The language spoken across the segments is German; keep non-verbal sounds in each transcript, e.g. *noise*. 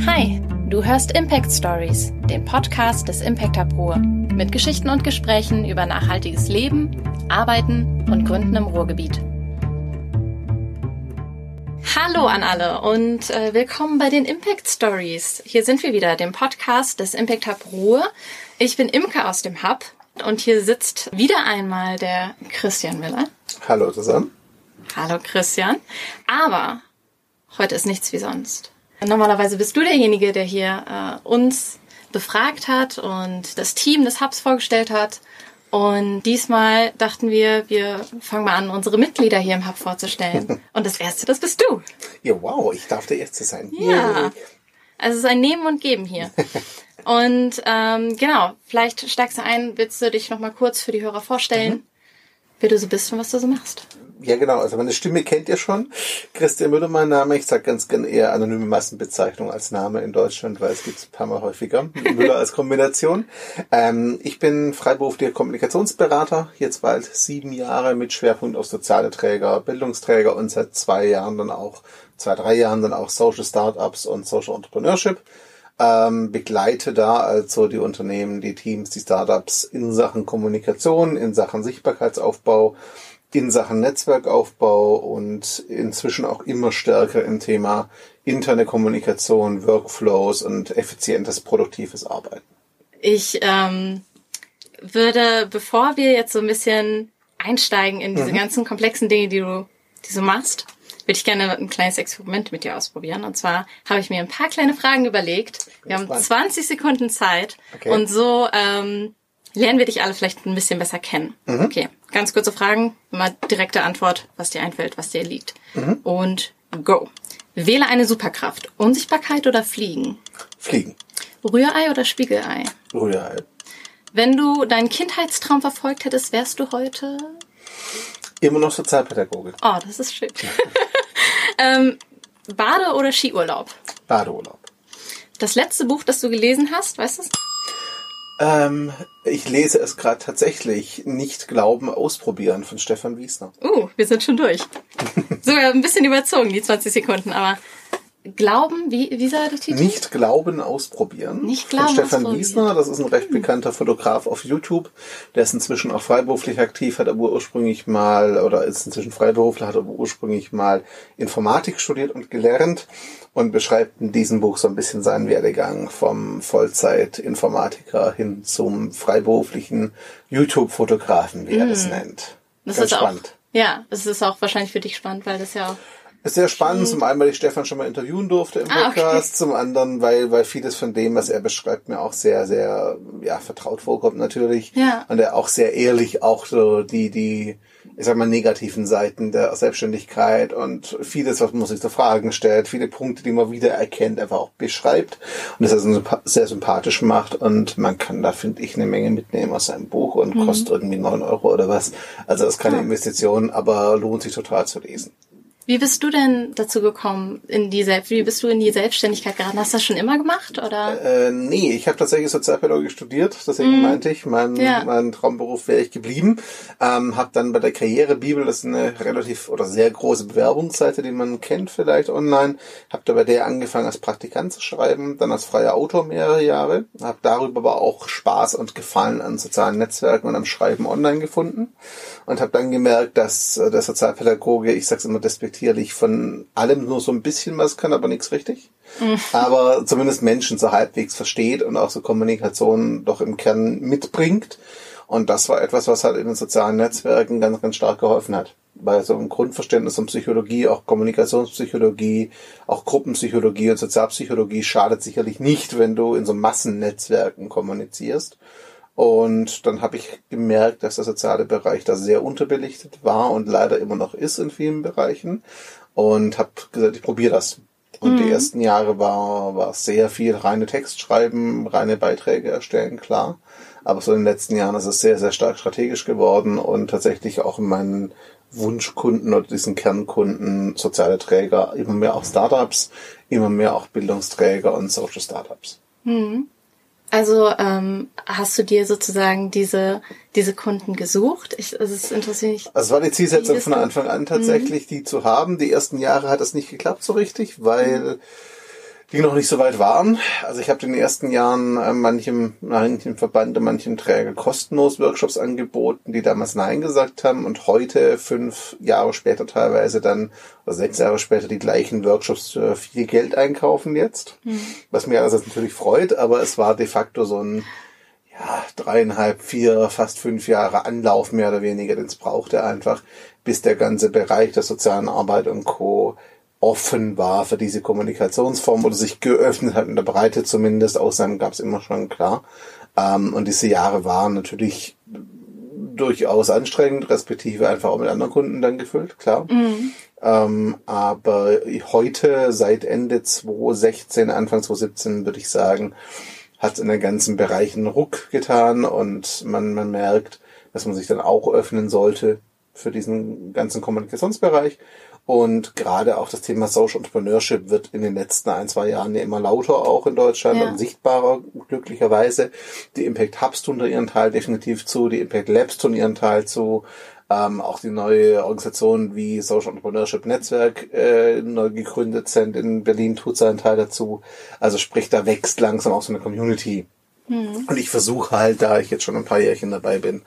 Hi, du hörst Impact Stories, den Podcast des Impact Hub Ruhr, mit Geschichten und Gesprächen über nachhaltiges Leben, Arbeiten und Gründen im Ruhrgebiet. Hallo an alle und äh, willkommen bei den Impact Stories. Hier sind wir wieder, dem Podcast des Impact Hub Ruhr. Ich bin Imke aus dem Hub und hier sitzt wieder einmal der Christian Miller. Hallo zusammen. Hallo Christian. Aber heute ist nichts wie sonst. Normalerweise bist du derjenige, der hier äh, uns befragt hat und das Team des Hubs vorgestellt hat. Und diesmal dachten wir, wir fangen mal an, unsere Mitglieder hier im Hub vorzustellen. *laughs* Und das erste, das bist du. Ja, wow, ich darf der Erste sein. Ja. Also es ist ein Nehmen und Geben hier. *laughs* Und ähm, genau, vielleicht steigst du ein, willst du dich nochmal kurz für die Hörer vorstellen, mhm. Wer du so bist und was du so machst. Ja, genau. Also meine Stimme kennt ihr schon. Christian Müller, mein Name. Ich sage ganz gern eher anonyme Massenbezeichnung als Name in Deutschland, weil es gibt ein paar Mal häufiger. *laughs* Müller als Kombination. Ähm, ich bin freiberuflicher Kommunikationsberater, jetzt bald sieben Jahre mit Schwerpunkt auf soziale Träger, Bildungsträger und seit zwei Jahren dann auch, zwei, drei Jahren dann auch Social Startups und Social Entrepreneurship ähm, begleite da also die Unternehmen, die Teams, die Startups in Sachen Kommunikation, in Sachen Sichtbarkeitsaufbau, in Sachen Netzwerkaufbau und inzwischen auch immer stärker im Thema interne Kommunikation, Workflows und effizientes, produktives Arbeiten. Ich ähm, würde, bevor wir jetzt so ein bisschen einsteigen in diese mhm. ganzen komplexen Dinge, die du, die du machst, würde ich gerne ein kleines Experiment mit dir ausprobieren. Und zwar habe ich mir ein paar kleine Fragen überlegt. Wir haben 20 Sekunden Zeit okay. und so ähm, lernen wir dich alle vielleicht ein bisschen besser kennen. Mhm. Okay, ganz kurze Fragen, immer direkte Antwort, was dir einfällt, was dir liegt. Mhm. Und go. Wähle eine Superkraft. Unsichtbarkeit oder Fliegen? Fliegen. Rührei oder Spiegelei? Rührei. Wenn du deinen Kindheitstraum verfolgt hättest, wärst du heute? Immer noch Sozialpädagoge. Oh, das ist schön. *laughs* ähm, Bade- oder Skiurlaub? Badeurlaub. Das letzte Buch, das du gelesen hast, weißt du es? Ähm, ich lese es gerade tatsächlich. Nicht glauben, ausprobieren von Stefan Wiesner. Uh, wir sind schon durch. *laughs* Sogar ein bisschen überzogen, die 20 Sekunden, aber Glauben, wie, wie sah der Titel? Nicht Glauben ausprobieren. Nicht Glauben Von Stefan Wiesner, das ist ein recht bekannter Fotograf auf YouTube. Der ist inzwischen auch freiberuflich aktiv, hat aber ursprünglich mal, oder ist inzwischen Freiberufler, hat aber ursprünglich mal Informatik studiert und gelernt und beschreibt in diesem Buch so ein bisschen seinen Werdegang vom Vollzeit-Informatiker hin zum freiberuflichen YouTube-Fotografen, wie er das mm. nennt. Das Ganz ist spannend. Auch, ja, das ist auch wahrscheinlich für dich spannend, weil das ja auch ist sehr spannend, zum einen, weil ich Stefan schon mal interviewen durfte im Podcast, ah, okay. zum anderen, weil, weil vieles von dem, was er beschreibt, mir auch sehr, sehr, ja, vertraut vorkommt natürlich. Ja. Und er auch sehr ehrlich auch so die, die, ich sag mal, negativen Seiten der Selbstständigkeit und vieles, was man sich zu Fragen stellt, viele Punkte, die man wieder erkennt, einfach auch beschreibt und das also sehr sympathisch macht und man kann da, finde ich, eine Menge mitnehmen aus seinem Buch und mhm. kostet irgendwie neun Euro oder was. Also das ist keine ja. Investition, aber lohnt sich total zu lesen. Wie bist du denn dazu gekommen, in die Selbst wie bist du in die Selbstständigkeit geraten? Hast du das schon immer gemacht oder? Äh, nee, ich habe tatsächlich Sozialpädagogik studiert, deswegen mm. meinte ich, mein, ja. mein Traumberuf wäre ich geblieben. Ähm, habe dann bei der Karrierebibel, das ist eine relativ oder sehr große Bewerbungsseite, die man kennt vielleicht online, habe da bei der angefangen als Praktikant zu schreiben, dann als freier Autor mehrere Jahre, habe darüber aber auch Spaß und Gefallen an sozialen Netzwerken und am Schreiben online gefunden und habe dann gemerkt, dass äh, der Sozialpädagoge, ich sag's immer despektierlich, von allem nur so ein bisschen was kann, aber nichts richtig. Mhm. Aber zumindest Menschen so halbwegs versteht und auch so Kommunikation doch im Kern mitbringt. Und das war etwas, was halt in den sozialen Netzwerken ganz, ganz stark geholfen hat. Weil so ein Grundverständnis von Psychologie, auch Kommunikationspsychologie, auch Gruppenpsychologie und Sozialpsychologie schadet sicherlich nicht, wenn du in so Massennetzwerken kommunizierst. Und dann habe ich gemerkt, dass der soziale Bereich da sehr unterbelichtet war und leider immer noch ist in vielen Bereichen. Und habe gesagt, ich probiere das. Und mhm. die ersten Jahre war, war sehr viel reine Textschreiben, reine Beiträge erstellen, klar. Aber so in den letzten Jahren ist es sehr, sehr stark strategisch geworden und tatsächlich auch in meinen Wunschkunden oder diesen Kernkunden soziale Träger, immer mehr auch Startups, immer mehr auch Bildungsträger und Social Startups. Mhm. Also ähm, hast du dir sozusagen diese diese Kunden gesucht? Ich, also es interessiert mich. Also es war die Zielsetzung von Anfang an tatsächlich, mhm. die zu haben. Die ersten Jahre hat es nicht geklappt so richtig, weil mhm die noch nicht so weit waren. Also ich habe in den ersten Jahren äh, manchem, manchem Verband, manchem Träger kostenlos Workshops angeboten, die damals Nein gesagt haben und heute, fünf Jahre später teilweise dann, oder sechs Jahre später, die gleichen Workshops für viel Geld einkaufen jetzt. Mhm. Was mir also natürlich freut, aber es war de facto so ein ja, dreieinhalb, vier, fast fünf Jahre Anlauf mehr oder weniger, den es brauchte einfach, bis der ganze Bereich der sozialen Arbeit und Co offen war für diese Kommunikationsform oder sich geöffnet hat in der Breite zumindest. Ausnahmen gab es immer schon, klar. Ähm, und diese Jahre waren natürlich durchaus anstrengend, respektive einfach auch mit anderen Kunden dann gefüllt, klar. Mhm. Ähm, aber heute, seit Ende 2016, Anfang 2017, würde ich sagen, hat in den ganzen Bereichen Ruck getan und man, man merkt, dass man sich dann auch öffnen sollte für diesen ganzen Kommunikationsbereich. Und gerade auch das Thema Social Entrepreneurship wird in den letzten ein, zwei Jahren ja immer lauter auch in Deutschland ja. und sichtbarer, glücklicherweise. Die Impact Hubs tun da ihren Teil definitiv zu, die Impact Labs tun ihren Teil zu. Ähm, auch die neue Organisation wie Social Entrepreneurship Netzwerk äh, neu gegründet sind in Berlin tut seinen Teil dazu. Also sprich, da wächst langsam auch so eine Community. Mhm. Und ich versuche halt, da ich jetzt schon ein paar Jährchen dabei bin,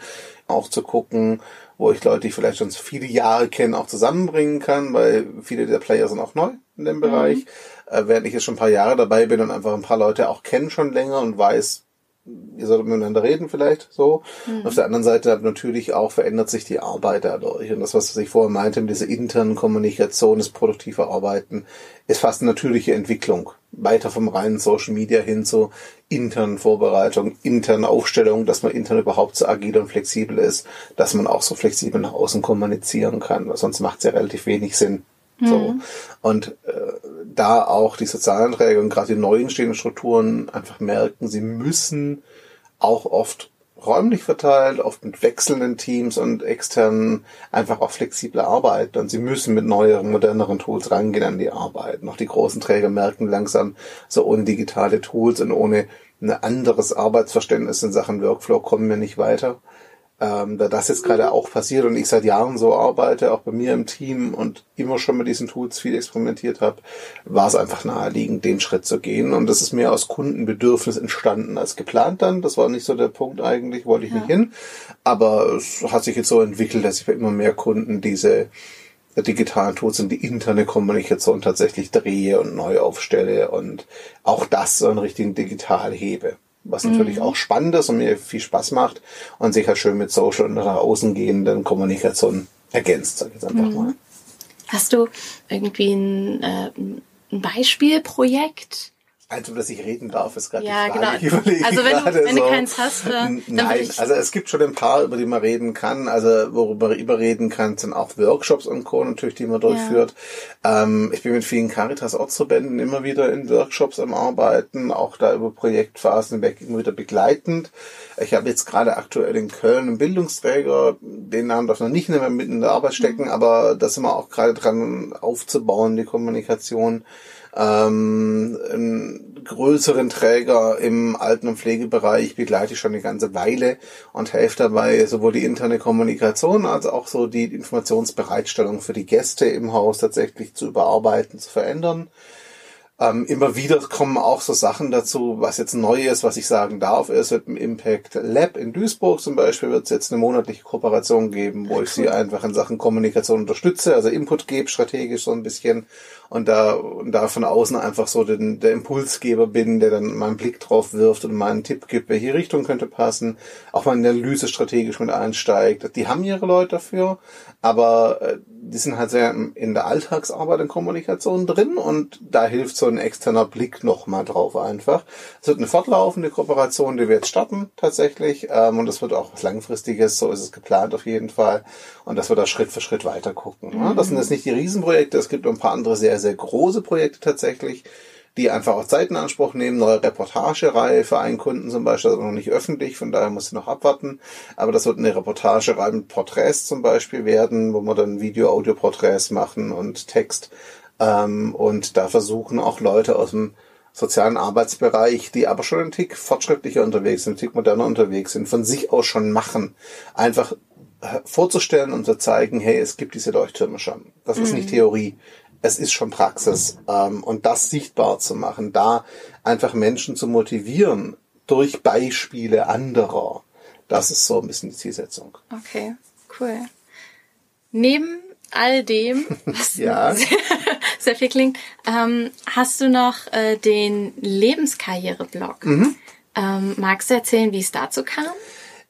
auch zu gucken, wo ich Leute, die ich vielleicht schon viele Jahre kenne, auch zusammenbringen kann, weil viele der Player sind auch neu in dem Bereich. Mhm. Äh, während ich jetzt schon ein paar Jahre dabei bin und einfach ein paar Leute auch kennen schon länger und weiß, ihr solltet miteinander reden vielleicht so. Mhm. Auf der anderen Seite natürlich auch verändert sich die Arbeit dadurch. Und das, was ich vorher meinte, diese internen Kommunikation, das produktive Arbeiten, ist fast eine natürliche Entwicklung. Weiter vom reinen Social Media hin zu internen Vorbereitung, internen Aufstellung, dass man intern überhaupt so agil und flexibel ist, dass man auch so flexibel nach außen kommunizieren kann, weil sonst macht es ja relativ wenig Sinn. So. Mhm. Und äh, da auch die sozialen Träger und gerade die neu entstehenden Strukturen einfach merken, sie müssen auch oft räumlich verteilt, oft mit wechselnden Teams und externen einfach auch flexible arbeiten. Und sie müssen mit neueren, moderneren Tools rangehen an die Arbeit. Noch die großen Träger merken langsam, so ohne digitale Tools und ohne ein anderes Arbeitsverständnis in Sachen Workflow kommen wir nicht weiter ähm, da das jetzt gerade auch passiert und ich seit Jahren so arbeite, auch bei mir im Team und immer schon mit diesen Tools viel experimentiert habe, war es einfach naheliegend, den Schritt zu gehen. Und das ist mehr aus Kundenbedürfnis entstanden als geplant dann. Das war nicht so der Punkt eigentlich, wollte ich ja. nicht hin. Aber es hat sich jetzt so entwickelt, dass ich bei immer mehr Kunden diese digitalen Tools und die interne Kommunikation tatsächlich drehe und neu aufstelle und auch das so einen richtigen digital hebe was natürlich mhm. auch spannend ist und mir viel Spaß macht und sich halt schön mit Social und nach außen gehenden Kommunikation ergänzt, sag ich jetzt einfach mhm. mal. Hast du irgendwie ein, äh, ein Beispielprojekt? Also, dass ich reden darf, ist gerade ja, die Frage. Genau. also wenn, du, wenn so. du keins hast, äh, dann Nein, also es gibt schon ein paar, über die man reden kann. Also worüber man reden kann, sind auch Workshops und Co. natürlich, die man durchführt. Ja. Ähm, ich bin mit vielen Caritas-Ortsverbänden immer wieder in Workshops am Arbeiten, auch da über Projektphasen weg immer wieder begleitend. Ich habe jetzt gerade aktuell in Köln einen Bildungsträger, den Namen darf noch nicht mehr mitten in der Arbeit stecken, mhm. aber da sind wir auch gerade dran aufzubauen, die Kommunikation ähm, einen größeren Träger im Alten- und Pflegebereich begleite ich schon eine ganze Weile und helfe dabei, sowohl die interne Kommunikation als auch so die Informationsbereitstellung für die Gäste im Haus tatsächlich zu überarbeiten, zu verändern. Ähm, immer wieder kommen auch so Sachen dazu, was jetzt neu ist, was ich sagen darf, ist mit dem Impact Lab in Duisburg zum Beispiel wird es jetzt eine monatliche Kooperation geben, wo ich sie einfach in Sachen Kommunikation unterstütze, also Input gebe strategisch so ein bisschen und da, und da von außen einfach so den, der Impulsgeber bin, der dann meinen Blick drauf wirft und meinen Tipp gibt, welche Richtung könnte passen, auch mal in der Analyse strategisch mit einsteigt. Die haben ihre Leute dafür, aber äh, die sind halt sehr in der Alltagsarbeit und Kommunikation drin und da hilft so ein externer Blick nochmal drauf einfach. Es wird eine fortlaufende Kooperation, die wir jetzt starten tatsächlich ähm, und das wird auch was Langfristiges, so ist es geplant auf jeden Fall und dass wir da Schritt für Schritt weiter gucken. Mhm. Das sind jetzt nicht die Riesenprojekte, es gibt ein paar andere sehr, sehr große Projekte tatsächlich, die einfach auch Zeit in Anspruch nehmen. Neue Reportagereihe für einen Kunden zum Beispiel, also noch nicht öffentlich, von daher muss ich noch abwarten. Aber das wird eine Reportagereihe mit Porträts zum Beispiel werden, wo wir dann Video-Audio-Porträts machen und Text. Ähm, und da versuchen auch Leute aus dem sozialen Arbeitsbereich, die aber schon ein Tick fortschrittlicher unterwegs sind, ein Tick moderner unterwegs sind, von sich aus schon machen. Einfach vorzustellen und zu zeigen, hey, es gibt diese Leuchttürme schon. Das mhm. ist nicht mhm. Theorie es ist schon Praxis. Ähm, und das sichtbar zu machen, da einfach Menschen zu motivieren durch Beispiele anderer, das ist so ein bisschen die Zielsetzung. Okay, cool. Neben all dem, *laughs* was ja. sehr, sehr, viel klingt, ähm, hast du noch äh, den Lebenskarriere-Blog. Mhm. Ähm, magst du erzählen, wie es dazu kam?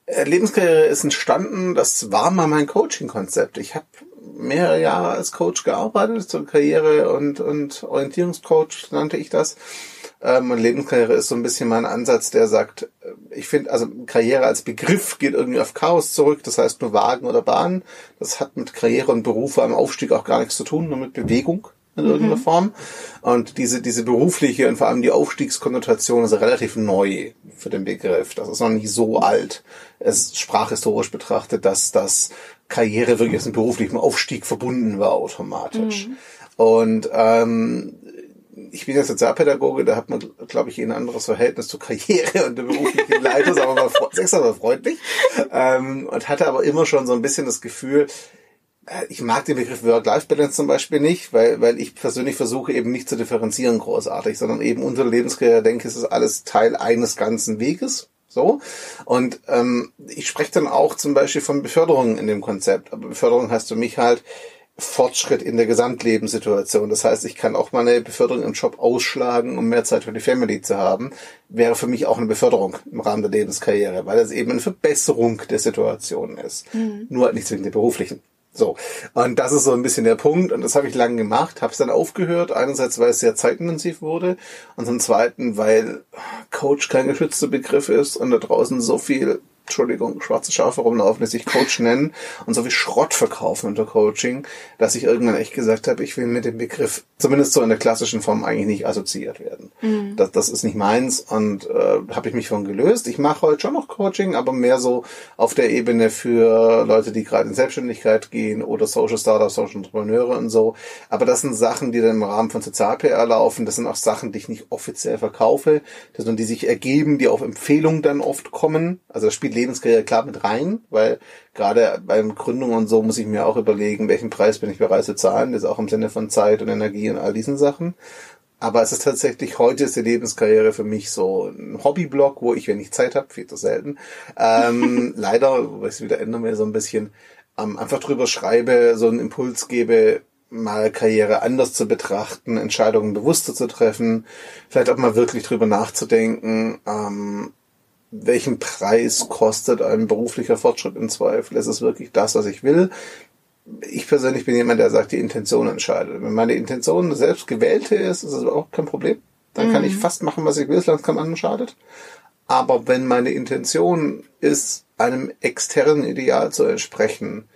Äh, Lebenskarriere ist entstanden, das war mal mein Coaching-Konzept. Ich habe mehrere Jahre als Coach gearbeitet, so Karriere- und, und Orientierungscoach nannte ich das. Ähm, und Lebenskarriere ist so ein bisschen mein Ansatz, der sagt, äh, ich finde, also Karriere als Begriff geht irgendwie auf Chaos zurück, das heißt nur Wagen oder Bahn. Das hat mit Karriere und Beruf am Aufstieg auch gar nichts zu tun, nur mit Bewegung in irgendeiner mhm. Form. Und diese, diese berufliche und vor allem die Aufstiegskonnotation ist relativ neu für den Begriff. Das ist noch nicht so alt. Es sprachhistorisch betrachtet, dass das Karriere wirklich aus einem beruflichen Aufstieg verbunden war automatisch. Mhm. Und ähm, ich bin ja Sozialpädagoge, da hat man, glaube ich, ein anderes Verhältnis zur Karriere und der beruflichen *laughs* Leitung, wir mal, sechs freundlich. Ähm, und hatte aber immer schon so ein bisschen das Gefühl, äh, ich mag den Begriff Work-Life-Balance zum Beispiel nicht, weil, weil ich persönlich versuche eben nicht zu differenzieren großartig, sondern eben unter Lebenskarriere denke, es ist alles Teil eines ganzen Weges. So. Und ähm, ich spreche dann auch zum Beispiel von Beförderung in dem Konzept. Aber Beförderung heißt für mich halt Fortschritt in der Gesamtlebenssituation. Das heißt, ich kann auch meine Beförderung im Job ausschlagen, um mehr Zeit für die Family zu haben. Wäre für mich auch eine Beförderung im Rahmen der Lebenskarriere, weil es eben eine Verbesserung der Situation ist. Mhm. Nur nicht zwingend der beruflichen. So. Und das ist so ein bisschen der Punkt. Und das habe ich lange gemacht, habe es dann aufgehört. Einerseits, weil es sehr zeitintensiv wurde. Und zum Zweiten, weil Coach kein geschützter Begriff ist und da draußen so viel Entschuldigung, schwarze Schafe rumlaufen, die sich Coach nennen und so viel Schrott verkaufen unter Coaching, dass ich irgendwann echt gesagt habe, ich will mit dem Begriff, zumindest so in der klassischen Form, eigentlich nicht assoziiert werden. Mhm. Das, das ist nicht meins und äh, habe ich mich von gelöst. Ich mache heute schon noch Coaching, aber mehr so auf der Ebene für Leute, die gerade in Selbstständigkeit gehen oder Social Startups, Social Entrepreneure und so. Aber das sind Sachen, die dann im Rahmen von Sozial-PR laufen. Das sind auch Sachen, die ich nicht offiziell verkaufe, sondern die sich ergeben, die auf Empfehlung dann oft kommen. Also das spielt Lebenskarriere klar mit rein, weil gerade beim Gründung und so muss ich mir auch überlegen, welchen Preis bin ich bereit zu zahlen. Das ist auch im Sinne von Zeit und Energie und all diesen Sachen. Aber es ist tatsächlich, heute ist die Lebenskarriere für mich so ein Hobbyblog, wo ich, wenn ich Zeit habe, viel zu selten, ähm, *laughs* leider, weil ich es wieder ändern will, so ein bisschen, ähm, einfach drüber schreibe, so einen Impuls gebe, mal Karriere anders zu betrachten, Entscheidungen bewusster zu treffen, vielleicht auch mal wirklich drüber nachzudenken, ähm, welchen Preis kostet ein beruflicher Fortschritt im Zweifel? Ist es wirklich das, was ich will? Ich persönlich bin jemand, der sagt, die Intention entscheidet. Wenn meine Intention eine selbst gewählte ist, ist das überhaupt kein Problem. Dann mhm. kann ich fast machen, was ich will, solange es keinem anderen schadet. Aber wenn meine Intention ist, einem externen Ideal zu entsprechen,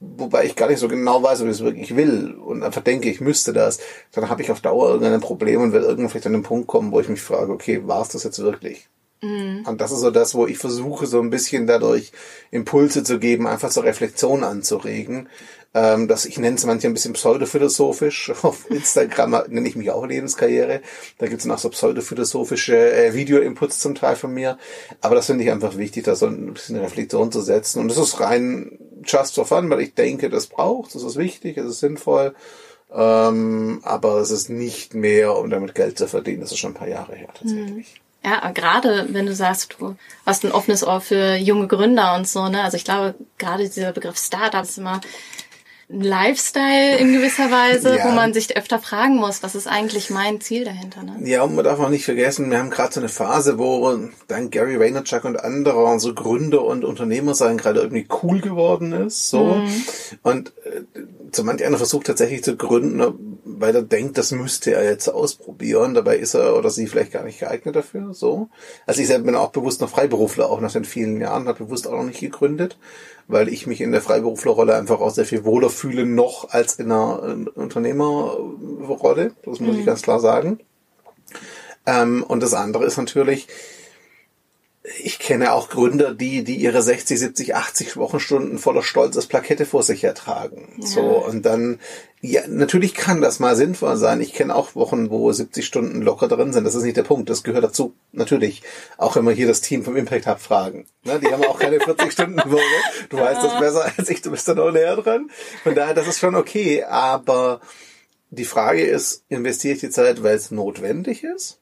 wobei ich gar nicht so genau weiß, ob ich es wirklich will und einfach denke, ich müsste das, dann habe ich auf Dauer irgendein Problem und werde irgendwann vielleicht an den Punkt kommen, wo ich mich frage, okay, war es das jetzt wirklich? Mhm. Und das ist so das, wo ich versuche, so ein bisschen dadurch Impulse zu geben, einfach zur Reflexion anzuregen. Ähm, dass ich nenne es manchmal ein bisschen pseudophilosophisch. *laughs* Auf Instagram *laughs* nenne ich mich auch Lebenskarriere. Da gibt es noch so pseudophilosophische äh, Video-Inputs zum Teil von mir. Aber das finde ich einfach wichtig, da so ein bisschen Reflexion zu setzen. Und das ist rein just for fun, weil ich denke, das braucht, das ist wichtig, es ist sinnvoll. Ähm, aber es ist nicht mehr, um damit Geld zu verdienen. Das ist schon ein paar Jahre her tatsächlich. Ja, gerade wenn du sagst, du hast ein offenes Ohr für junge Gründer und so, ne? Also ich glaube, gerade dieser Begriff Startup ist immer ein Lifestyle in gewisser Weise, ja. wo man sich öfter fragen muss, was ist eigentlich mein Ziel dahinter? Ne? Ja, und man darf auch nicht vergessen, wir haben gerade so eine Phase, wo dann Gary Vaynerchuk und andere, so Gründer und Unternehmer sein, gerade irgendwie cool geworden ist. So. Mhm. Und äh, so manch einer versucht tatsächlich zu gründen, weil er denkt, das müsste er jetzt ausprobieren. Dabei ist er oder sie vielleicht gar nicht geeignet dafür. So. Also ich selbst bin auch bewusst noch Freiberufler, auch nach den vielen Jahren, habe bewusst auch noch nicht gegründet weil ich mich in der Freiberuflerrolle einfach auch sehr viel wohler fühle noch als in einer Unternehmerrolle. Das muss mhm. ich ganz klar sagen. Ähm, und das andere ist natürlich, ich kenne auch Gründer, die, die ihre 60, 70, 80 Wochenstunden voller Stolz als Plakette vor sich hertragen. Ja. So, und dann, ja, natürlich kann das mal sinnvoll sein. Ich kenne auch Wochen, wo 70 Stunden locker drin sind. Das ist nicht der Punkt. Das gehört dazu. Natürlich. Auch wenn wir hier das Team vom Impact Hub fragen. Ne, die haben auch keine 40 Stunden Woche. Du weißt das besser als ich. Du bist da noch näher dran. Von daher, das ist schon okay. Aber die Frage ist, investiere ich die Zeit, weil es notwendig ist?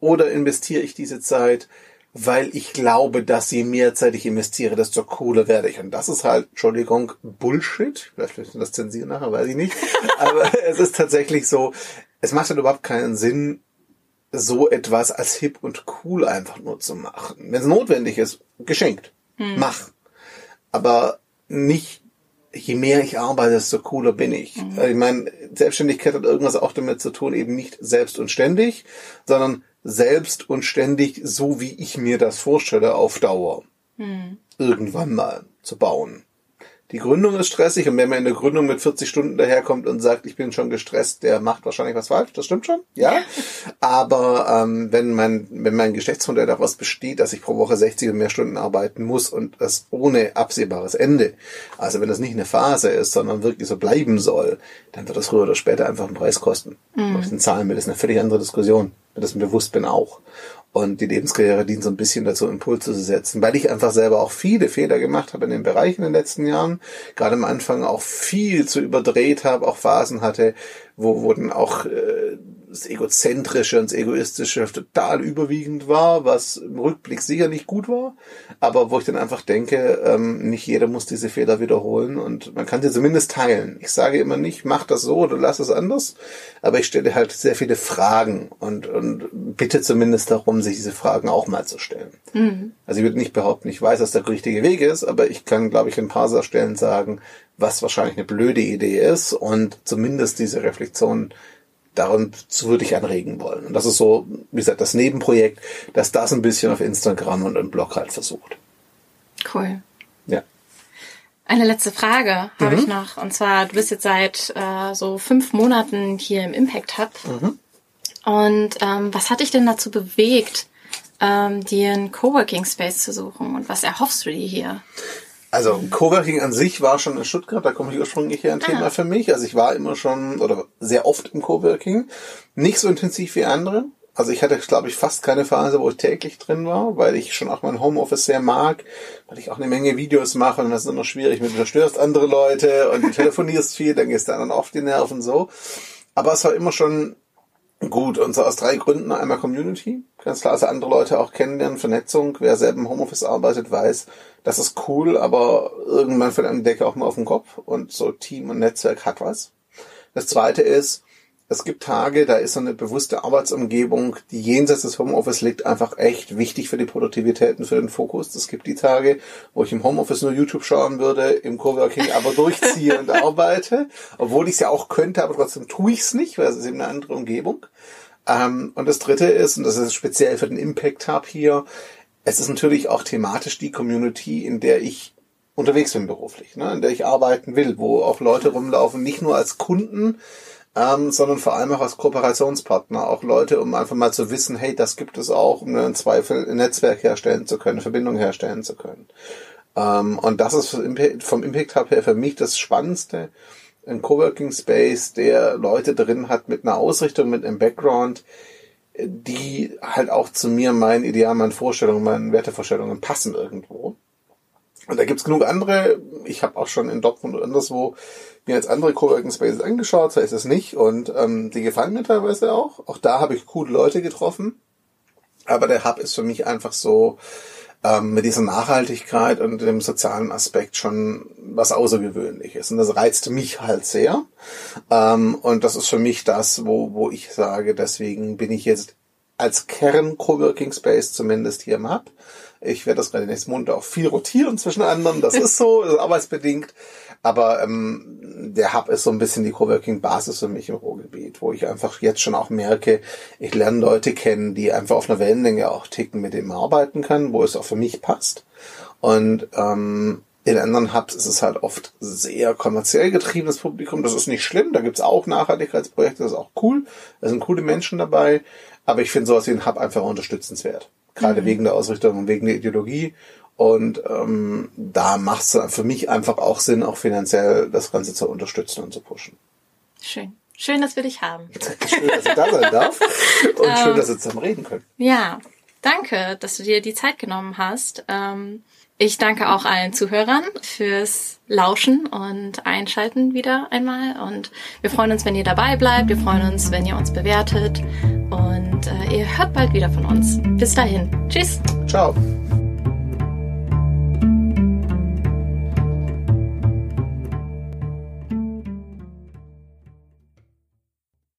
Oder investiere ich diese Zeit, weil ich glaube, dass je mehr Zeit ich investiere, desto cooler werde ich. Und das ist halt, Entschuldigung, Bullshit. Vielleicht müssen wir das zensieren nachher, weiß ich nicht. *laughs* Aber es ist tatsächlich so, es macht halt überhaupt keinen Sinn, so etwas als hip und cool einfach nur zu machen. Wenn es notwendig ist, geschenkt. Hm. Mach. Aber nicht, je mehr ich arbeite, desto cooler bin ich. Mhm. Ich meine, Selbstständigkeit hat irgendwas auch damit zu tun, eben nicht selbst und ständig, sondern selbst und ständig, so wie ich mir das vorstelle, auf Dauer. Hm. Irgendwann mal zu bauen. Die Gründung ist stressig und wenn man in der Gründung mit 40 Stunden daherkommt und sagt, ich bin schon gestresst, der macht wahrscheinlich was falsch. Das stimmt schon, ja. *laughs* Aber ähm, wenn mein wenn mein Geschäftsmodell daraus besteht, dass ich pro Woche 60 und mehr Stunden arbeiten muss und das ohne absehbares Ende, also wenn das nicht eine Phase ist, sondern wirklich so bleiben soll, dann wird das früher oder später einfach einen Preis kosten. Mhm. Ob ich den zahlen will, ist eine völlig andere Diskussion. Wenn das mir bewusst bin auch. Und die Lebenskarriere dient so ein bisschen dazu, Impulse zu setzen, weil ich einfach selber auch viele Fehler gemacht habe in dem Bereich in den letzten Jahren. Gerade am Anfang auch viel zu überdreht habe, auch Phasen hatte, wo, dann auch äh, das Egozentrische und das Egoistische total überwiegend war, was im Rückblick sicher nicht gut war, aber wo ich dann einfach denke, ähm, nicht jeder muss diese Fehler wiederholen und man kann sie zumindest teilen. Ich sage immer nicht, mach das so oder lass es anders, aber ich stelle halt sehr viele Fragen und, und bitte zumindest darum, sich diese Fragen auch mal zu stellen. Mhm. Also ich würde nicht behaupten, ich weiß, was der richtige Weg ist, aber ich kann, glaube ich, in ein paar Stellen sagen, was wahrscheinlich eine blöde Idee ist und zumindest diese Reflexion daran würde ich anregen wollen. Und das ist so, wie gesagt, das Nebenprojekt, dass das ein bisschen auf Instagram und im Blog halt versucht. Cool. Ja. Eine letzte Frage mhm. habe ich noch. Und zwar, du bist jetzt seit äh, so fünf Monaten hier im Impact Hub. Mhm. Und ähm, was hat dich denn dazu bewegt, ähm, dir einen Coworking Space zu suchen? Und was erhoffst du dir hier? Also Coworking an sich war schon in Stuttgart, da komme ich ursprünglich her ein ah. Thema für mich. Also ich war immer schon oder sehr oft im Coworking, nicht so intensiv wie andere. Also ich hatte, glaube ich, fast keine Phase, wo ich täglich drin war, weil ich schon auch mein Homeoffice sehr mag, weil ich auch eine Menge Videos mache und das ist immer schwierig, du störst andere Leute und du telefonierst viel, dann gehst du dann auf die Nerven so. Aber es war immer schon Gut, und zwar aus drei Gründen. Einmal Community, ganz klar, also andere Leute auch kennenlernen, Vernetzung. Wer selber im Homeoffice arbeitet, weiß, das ist cool, aber irgendwann fällt einem die Decke auch mal auf den Kopf und so Team und Netzwerk hat was. Das zweite ist, es gibt Tage, da ist so eine bewusste Arbeitsumgebung, die jenseits des Homeoffice liegt, einfach echt wichtig für die Produktivität und für den Fokus. Es gibt die Tage, wo ich im Homeoffice nur YouTube schauen würde, im Coworking aber durchziehe und *laughs* arbeite, obwohl ich es ja auch könnte, aber trotzdem tue ich es nicht, weil es ist eben eine andere Umgebung. Ähm, und das dritte ist, und das ist speziell für den Impact Hub hier, es ist natürlich auch thematisch die Community, in der ich unterwegs bin beruflich, ne, in der ich arbeiten will, wo auch Leute rumlaufen, nicht nur als Kunden, ähm, sondern vor allem auch als Kooperationspartner, auch Leute, um einfach mal zu wissen, hey, das gibt es auch, um einen Zweifel ein Netzwerk herstellen zu können, Verbindung herstellen zu können. Ähm, und das ist vom Impact Hub her für mich das Spannendste, ein Coworking Space, der Leute drin hat mit einer Ausrichtung, mit einem Background, die halt auch zu mir, meinen Idealen, meinen Vorstellungen, meinen Wertevorstellungen passen irgendwo. Und da gibt's genug andere. Ich habe auch schon in Dortmund und anderswo mir jetzt andere Coworking Spaces angeschaut, so ist es nicht. Und ähm, die gefallen mir teilweise auch. Auch da habe ich coole Leute getroffen. Aber der Hub ist für mich einfach so ähm, mit dieser Nachhaltigkeit und dem sozialen Aspekt schon was Außergewöhnliches. Und das reizt mich halt sehr. Ähm, und das ist für mich das, wo, wo ich sage, deswegen bin ich jetzt als Kern Coworking Space zumindest hier im Hub. Ich werde das gerade nächsten Monat auch viel rotieren zwischen anderen. Das ist so, das ist arbeitsbedingt. Aber ähm, der Hub ist so ein bisschen die Coworking-Basis für mich im Ruhrgebiet, wo ich einfach jetzt schon auch merke, ich lerne Leute kennen, die einfach auf einer Wellenlänge auch ticken, mit man arbeiten kann, wo es auch für mich passt. Und ähm, in anderen Hubs ist es halt oft sehr kommerziell getriebenes Publikum. Das ist nicht schlimm. Da gibt's auch Nachhaltigkeitsprojekte, das ist auch cool. Da sind coole Menschen dabei. Aber ich finde sowas wie ein Hub einfach unterstützenswert. Gerade mhm. wegen der Ausrichtung und wegen der Ideologie. Und ähm, da macht es für mich einfach auch Sinn, auch finanziell das Ganze zu unterstützen und zu pushen. Schön. Schön, dass wir dich haben. schön, dass ich da sein darf. *laughs* Und schön, ähm, dass wir zusammen reden können. Ja, danke, dass du dir die Zeit genommen hast. Ähm, ich danke auch allen Zuhörern fürs Lauschen und Einschalten wieder einmal. Und wir freuen uns, wenn ihr dabei bleibt. Wir freuen uns, wenn ihr uns bewertet. Und äh, ihr hört bald wieder von uns. Bis dahin. Tschüss. Ciao.